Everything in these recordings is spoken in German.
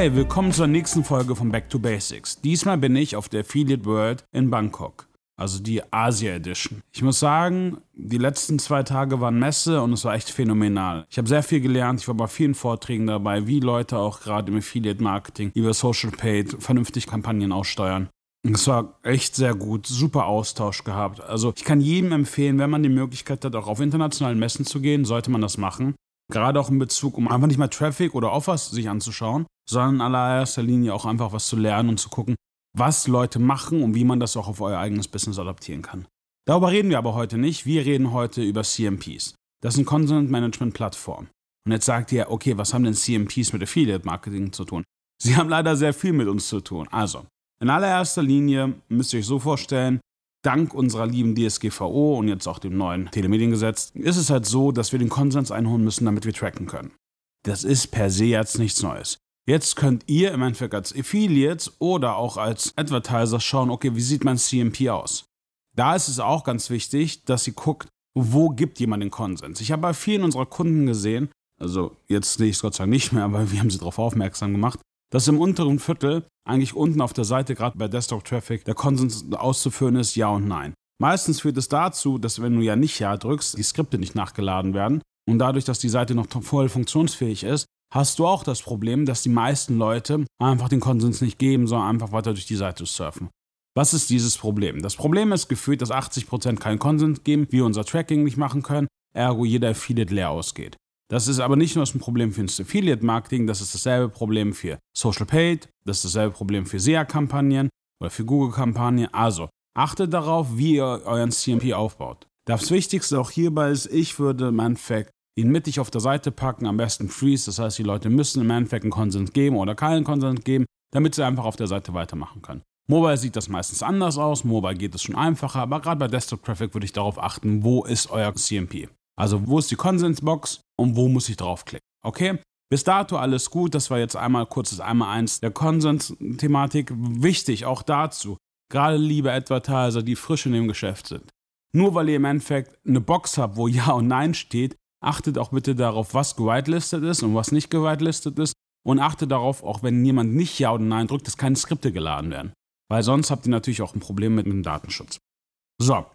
Hi, willkommen zur nächsten Folge von Back to Basics. Diesmal bin ich auf der Affiliate World in Bangkok, also die Asia Edition. Ich muss sagen, die letzten zwei Tage waren Messe und es war echt phänomenal. Ich habe sehr viel gelernt, ich war bei vielen Vorträgen dabei, wie Leute auch gerade im Affiliate Marketing über Social Paid vernünftig Kampagnen aussteuern. Es war echt sehr gut, super Austausch gehabt. Also ich kann jedem empfehlen, wenn man die Möglichkeit hat, auch auf internationalen Messen zu gehen, sollte man das machen. Gerade auch in Bezug, um einfach nicht mal Traffic oder Offers sich anzuschauen, sondern in allererster Linie auch einfach was zu lernen und zu gucken, was Leute machen und wie man das auch auf euer eigenes Business adaptieren kann. Darüber reden wir aber heute nicht. Wir reden heute über CMPs. Das sind Content Management Plattformen. Und jetzt sagt ihr, okay, was haben denn CMPs mit Affiliate Marketing zu tun? Sie haben leider sehr viel mit uns zu tun. Also, in allererster Linie müsst ihr euch so vorstellen, dank unserer lieben DSGVO und jetzt auch dem neuen Telemediengesetz ist es halt so, dass wir den Konsens einholen müssen, damit wir tracken können. Das ist per se jetzt nichts Neues. Jetzt könnt ihr im Endeffekt als Affiliates oder auch als Advertiser schauen, okay, wie sieht mein CMP aus? Da ist es auch ganz wichtig, dass ihr guckt, wo gibt jemand den Konsens. Ich habe bei vielen unserer Kunden gesehen, also jetzt sehe ich es Gott sei Dank nicht mehr, aber wir haben sie darauf aufmerksam gemacht, dass im unteren Viertel eigentlich unten auf der Seite, gerade bei Desktop Traffic, der Konsens auszuführen ist, ja und nein. Meistens führt es dazu, dass wenn du ja nicht Ja drückst, die Skripte nicht nachgeladen werden. Und dadurch, dass die Seite noch voll funktionsfähig ist, hast du auch das Problem, dass die meisten Leute einfach den Konsens nicht geben, sondern einfach weiter durch die Seite surfen. Was ist dieses Problem? Das Problem ist gefühlt, dass 80% keinen Konsens geben, wir unser Tracking nicht machen können, ergo jeder Affiliate leer ausgeht. Das ist aber nicht nur ein Problem für das Affiliate-Marketing, das ist dasselbe Problem für Social Paid, das ist dasselbe Problem für SEA-Kampagnen oder für Google-Kampagnen. Also achtet darauf, wie ihr euren CMP aufbaut. Das Wichtigste auch hierbei ist, ich würde im Endeffekt ihn mittig auf der Seite packen, am besten Freeze, das heißt, die Leute müssen im Endeffekt einen Konsens geben oder keinen Konsens geben, damit sie einfach auf der Seite weitermachen können. Mobile sieht das meistens anders aus, Mobile geht es schon einfacher, aber gerade bei Desktop Traffic würde ich darauf achten, wo ist euer CMP. Also wo ist die Konsensbox und wo muss ich draufklicken? Okay? Bis dato alles gut. Das war jetzt einmal kurzes einmal eins der Konsens-Thematik. Wichtig auch dazu, gerade liebe Advertiser, die frisch in dem Geschäft sind. Nur weil ihr im Endeffekt eine Box habt, wo Ja und Nein steht, achtet auch bitte darauf, was gewitelistet ist und was nicht gewitelistet ist. Und achtet darauf, auch wenn jemand nicht Ja oder Nein drückt, dass keine Skripte geladen werden. Weil sonst habt ihr natürlich auch ein Problem mit dem Datenschutz. So,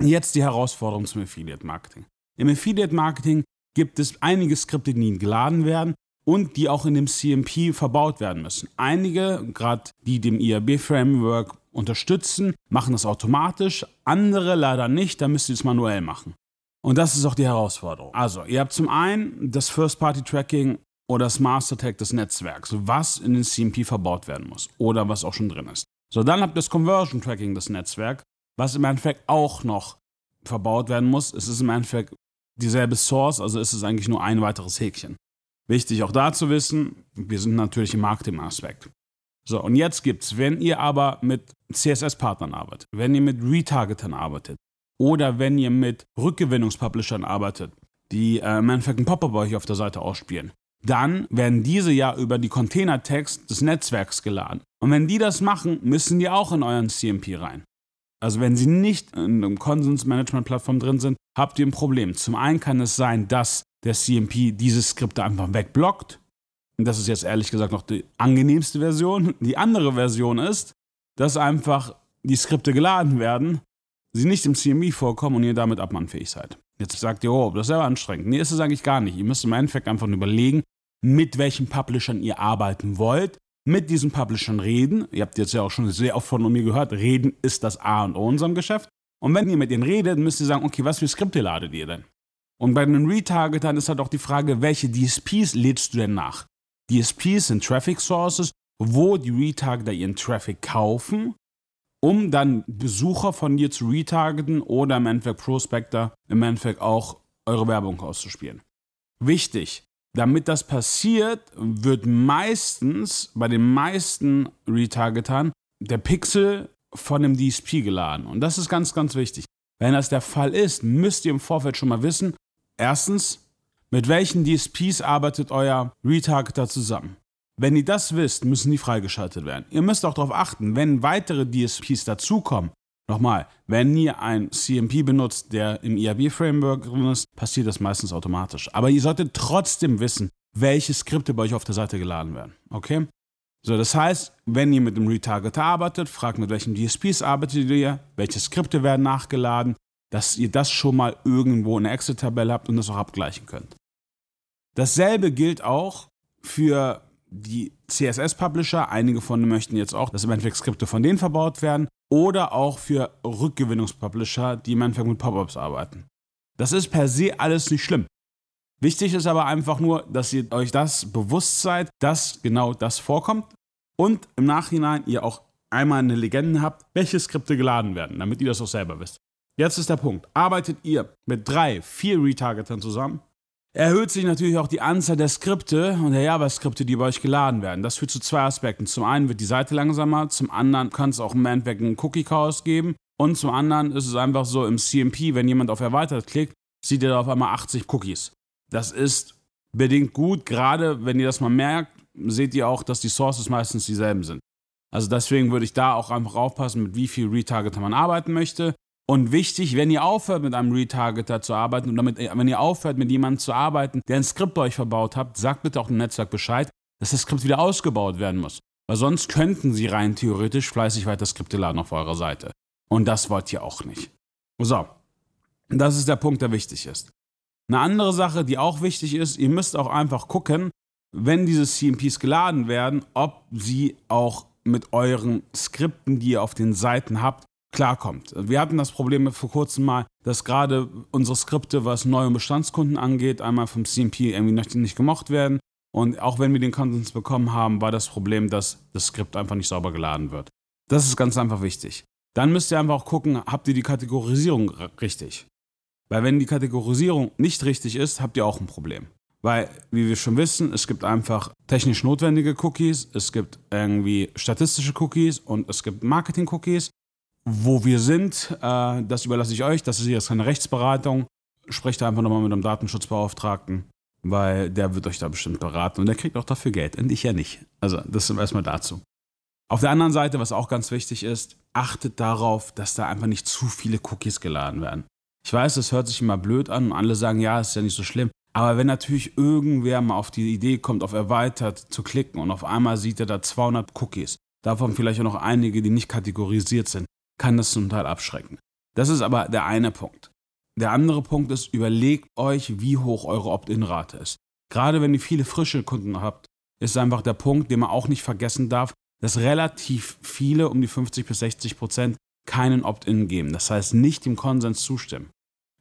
jetzt die Herausforderung zum Affiliate Marketing. Im Affiliate Marketing gibt es einige Skripte, die geladen werden und die auch in dem CMP verbaut werden müssen. Einige, gerade die dem IAB-Framework unterstützen, machen das automatisch, andere leider nicht, da müsst ihr es manuell machen. Und das ist auch die Herausforderung. Also, ihr habt zum einen das First-Party-Tracking oder das Master-Tag des Netzwerks, was in den CMP verbaut werden muss oder was auch schon drin ist. So, dann habt ihr das Conversion-Tracking des Netzwerks, was im Endeffekt auch noch verbaut werden muss. Es ist im Endeffekt dieselbe Source, also ist es eigentlich nur ein weiteres Häkchen. Wichtig auch da zu wissen, wir sind natürlich im Marketing-Aspekt. So, und jetzt gibt's, wenn ihr aber mit CSS-Partnern arbeitet, wenn ihr mit Retargetern arbeitet oder wenn ihr mit Rückgewinnungspublishern arbeitet, die äh, ein Pop-up euch auf der Seite ausspielen, dann werden diese ja über die Container-Tags des Netzwerks geladen. Und wenn die das machen, müssen die auch in euren CMP rein. Also wenn Sie nicht in einem Konsensmanagement-Plattform drin sind, habt ihr ein Problem. Zum einen kann es sein, dass der CMP diese Skripte einfach wegblockt. Das ist jetzt ehrlich gesagt noch die angenehmste Version. Die andere Version ist, dass einfach die Skripte geladen werden, sie nicht im CMP vorkommen und ihr damit abmannfähig seid. Jetzt sagt ihr, oh, das ist ja anstrengend. Nee, ist es eigentlich gar nicht. Ihr müsst im Endeffekt einfach überlegen, mit welchen Publishern ihr arbeiten wollt mit diesen Publishern reden. Ihr habt jetzt ja auch schon sehr oft von mir gehört, reden ist das A und O in unserem Geschäft. Und wenn ihr mit ihnen redet, müsst ihr sagen, okay, was für Skripte ladet ihr denn? Und bei den Retargetern ist halt auch die Frage, welche DSPs lädst du denn nach? DSPs sind Traffic Sources, wo die Retargeter ihren Traffic kaufen, um dann Besucher von dir zu retargeten oder im Endeffekt Prospector im Endeffekt auch eure Werbung auszuspielen. Wichtig, damit das passiert, wird meistens bei den meisten Retargetern der Pixel von dem DSP geladen. Und das ist ganz, ganz wichtig. Wenn das der Fall ist, müsst ihr im Vorfeld schon mal wissen, erstens, mit welchen DSPs arbeitet euer Retargeter zusammen. Wenn ihr das wisst, müssen die freigeschaltet werden. Ihr müsst auch darauf achten, wenn weitere DSPs dazukommen, Nochmal, wenn ihr ein CMP benutzt, der im IAB-Framework drin ist, passiert das meistens automatisch. Aber ihr solltet trotzdem wissen, welche Skripte bei euch auf der Seite geladen werden. Okay? So, das heißt, wenn ihr mit dem Retargeter arbeitet, fragt mit welchen DSPs arbeitet ihr, welche Skripte werden nachgeladen, dass ihr das schon mal irgendwo in der Excel-Tabelle habt und das auch abgleichen könnt. Dasselbe gilt auch für die CSS-Publisher. Einige von denen möchten jetzt auch, dass im Endeffekt Skripte von denen verbaut werden. Oder auch für Rückgewinnungspublisher, die im Endeffekt mit Pop-ups arbeiten. Das ist per se alles nicht schlimm. Wichtig ist aber einfach nur, dass ihr euch das bewusst seid, dass genau das vorkommt und im Nachhinein ihr auch einmal eine Legende habt, welche Skripte geladen werden, damit ihr das auch selber wisst. Jetzt ist der Punkt. Arbeitet ihr mit drei, vier Retargetern zusammen, erhöht sich natürlich auch die Anzahl der Skripte und der JavaScripte, die bei euch geladen werden. Das führt zu zwei Aspekten. Zum einen wird die Seite langsamer, zum anderen kann es auch im Endeffekt einen Cookie-Chaos geben und zum anderen ist es einfach so im CMP, wenn jemand auf Erweitert klickt, sieht er da auf einmal 80 Cookies. Das ist bedingt gut, gerade wenn ihr das mal merkt, seht ihr auch, dass die Sources meistens dieselben sind. Also deswegen würde ich da auch einfach aufpassen, mit wie viel Retargeter man arbeiten möchte. Und wichtig, wenn ihr aufhört, mit einem Retargeter zu arbeiten und damit, wenn ihr aufhört, mit jemandem zu arbeiten, der ein Skript bei euch verbaut habt, sagt bitte auch dem Netzwerk Bescheid, dass das Skript wieder ausgebaut werden muss. Weil sonst könnten sie rein theoretisch fleißig weiter Skripte laden auf eurer Seite. Und das wollt ihr auch nicht. So, das ist der Punkt, der wichtig ist. Eine andere Sache, die auch wichtig ist, ihr müsst auch einfach gucken, wenn diese CMPs geladen werden, ob sie auch mit euren Skripten, die ihr auf den Seiten habt, klarkommt. Wir hatten das Problem vor kurzem mal, dass gerade unsere Skripte, was neue Bestandskunden angeht, einmal vom CMP irgendwie nicht gemocht werden. Und auch wenn wir den Content bekommen haben, war das Problem, dass das Skript einfach nicht sauber geladen wird. Das ist ganz einfach wichtig. Dann müsst ihr einfach auch gucken, habt ihr die Kategorisierung richtig? Weil wenn die Kategorisierung nicht richtig ist, habt ihr auch ein Problem. Weil, wie wir schon wissen, es gibt einfach technisch notwendige Cookies, es gibt irgendwie statistische Cookies und es gibt Marketing-Cookies. Wo wir sind, äh, das überlasse ich euch, das ist jetzt keine Rechtsberatung. Sprecht einfach nochmal mit einem Datenschutzbeauftragten, weil der wird euch da bestimmt beraten und der kriegt auch dafür Geld und ich ja nicht. Also, das ist erstmal dazu. Auf der anderen Seite, was auch ganz wichtig ist, achtet darauf, dass da einfach nicht zu viele Cookies geladen werden. Ich weiß, das hört sich immer blöd an und alle sagen, ja, ist ja nicht so schlimm. Aber wenn natürlich irgendwer mal auf die Idee kommt, auf erweitert zu klicken und auf einmal sieht er da 200 Cookies, davon vielleicht auch noch einige, die nicht kategorisiert sind, kann das zum Teil abschrecken. Das ist aber der eine Punkt. Der andere Punkt ist, überlegt euch, wie hoch eure Opt-in-Rate ist. Gerade wenn ihr viele frische Kunden habt, ist einfach der Punkt, den man auch nicht vergessen darf, dass relativ viele, um die 50 bis 60 Prozent, keinen Opt-in geben. Das heißt, nicht dem Konsens zustimmen.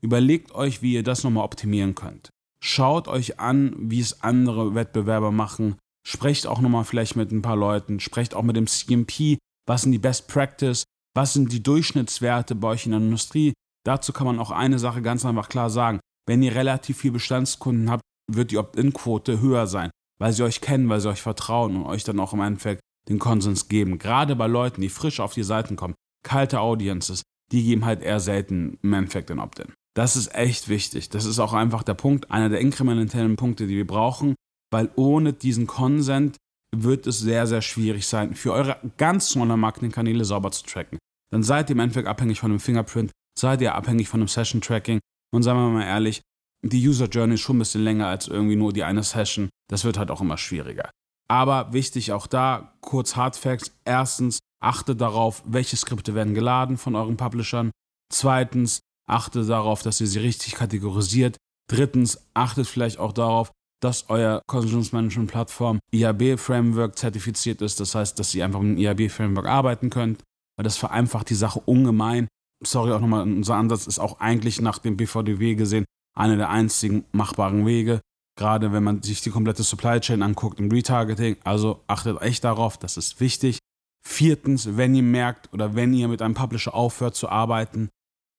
Überlegt euch, wie ihr das nochmal optimieren könnt. Schaut euch an, wie es andere Wettbewerber machen. Sprecht auch nochmal vielleicht mit ein paar Leuten. Sprecht auch mit dem CMP. Was sind die Best Practice? Was sind die Durchschnittswerte bei euch in der Industrie? Dazu kann man auch eine Sache ganz einfach klar sagen. Wenn ihr relativ viele Bestandskunden habt, wird die Opt-in-Quote höher sein, weil sie euch kennen, weil sie euch vertrauen und euch dann auch im Endeffekt den Konsens geben. Gerade bei Leuten, die frisch auf die Seiten kommen, kalte Audiences, die geben halt eher selten im Endeffekt den Opt-in. Das ist echt wichtig. Das ist auch einfach der Punkt, einer der inkrementellen Punkte, die wir brauchen, weil ohne diesen Consent wird es sehr, sehr schwierig sein, für eure ganz normalen Marketingkanäle sauber zu tracken. Dann seid ihr im Endeffekt abhängig von einem Fingerprint, seid ihr abhängig von einem Session-Tracking und sagen wir mal ehrlich, die User Journey ist schon ein bisschen länger als irgendwie nur die eine Session. Das wird halt auch immer schwieriger. Aber wichtig auch da, kurz Hardfacts. Erstens, achtet darauf, welche Skripte werden geladen von euren Publishern. Zweitens, achtet darauf, dass ihr sie richtig kategorisiert. Drittens, achtet vielleicht auch darauf, dass euer Consumer Management Plattform IAB Framework zertifiziert ist. Das heißt, dass ihr einfach mit dem IAB Framework arbeiten könnt, weil das vereinfacht die Sache ungemein. Sorry auch nochmal, unser Ansatz ist auch eigentlich nach dem BVDW gesehen einer der einzigen machbaren Wege gerade wenn man sich die komplette Supply Chain anguckt im Retargeting. Also achtet echt darauf, das ist wichtig. Viertens, wenn ihr merkt oder wenn ihr mit einem Publisher aufhört zu arbeiten,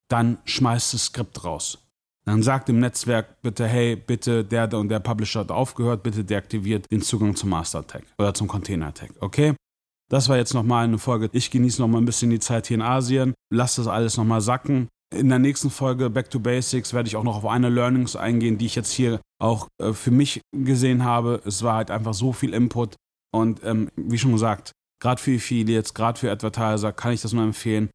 dann schmeißt das Skript raus. Dann sagt dem Netzwerk bitte, hey, bitte, der und der Publisher hat aufgehört, bitte deaktiviert den Zugang zum Master Tag oder zum Container Tag, okay? Das war jetzt nochmal eine Folge. Ich genieße nochmal ein bisschen die Zeit hier in Asien. Lasst das alles nochmal sacken. In der nächsten Folge Back to Basics werde ich auch noch auf eine Learnings eingehen, die ich jetzt hier auch äh, für mich gesehen habe. Es war halt einfach so viel Input und ähm, wie schon gesagt, gerade für Affiliates, gerade für Advertiser kann ich das nur empfehlen.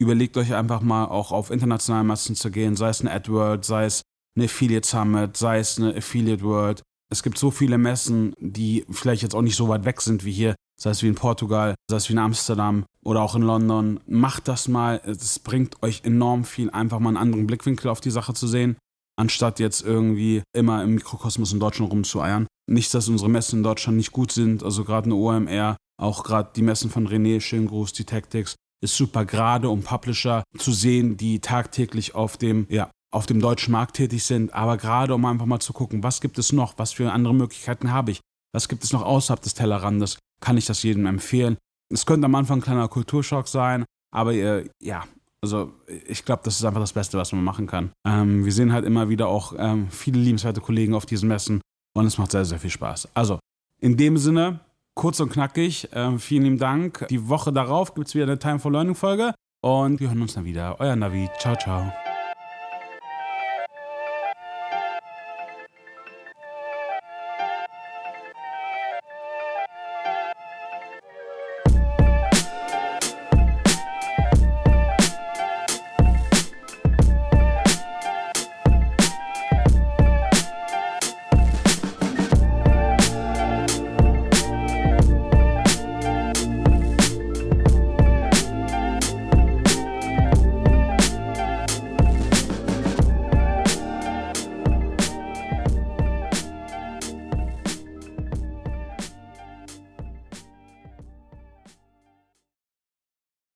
Überlegt euch einfach mal auch auf internationale Massen zu gehen, sei es eine AdWords, sei es eine Affiliate Summit, sei es eine Affiliate World. Es gibt so viele Messen, die vielleicht jetzt auch nicht so weit weg sind wie hier, sei es wie in Portugal, sei es wie in Amsterdam oder auch in London. Macht das mal. Es bringt euch enorm viel, einfach mal einen anderen Blickwinkel auf die Sache zu sehen, anstatt jetzt irgendwie immer im Mikrokosmos in Deutschland rumzueiern. Nicht, dass unsere Messen in Deutschland nicht gut sind, also gerade eine OMR, auch gerade die Messen von René, schönen Gruß, die Tactics, ist super, gerade um Publisher zu sehen, die tagtäglich auf dem, ja, auf dem deutschen Markt tätig sind, aber gerade um einfach mal zu gucken, was gibt es noch, was für andere Möglichkeiten habe ich, was gibt es noch außerhalb des Tellerrandes, kann ich das jedem empfehlen. Es könnte am Anfang ein kleiner Kulturschock sein, aber äh, ja, also ich glaube, das ist einfach das Beste, was man machen kann. Ähm, wir sehen halt immer wieder auch ähm, viele liebenswerte Kollegen auf diesen Messen und es macht sehr, sehr viel Spaß. Also in dem Sinne, kurz und knackig, ähm, vielen lieben Dank. Die Woche darauf gibt es wieder eine Time for Learning Folge und wir hören uns dann wieder. Euer Navi. Ciao, ciao.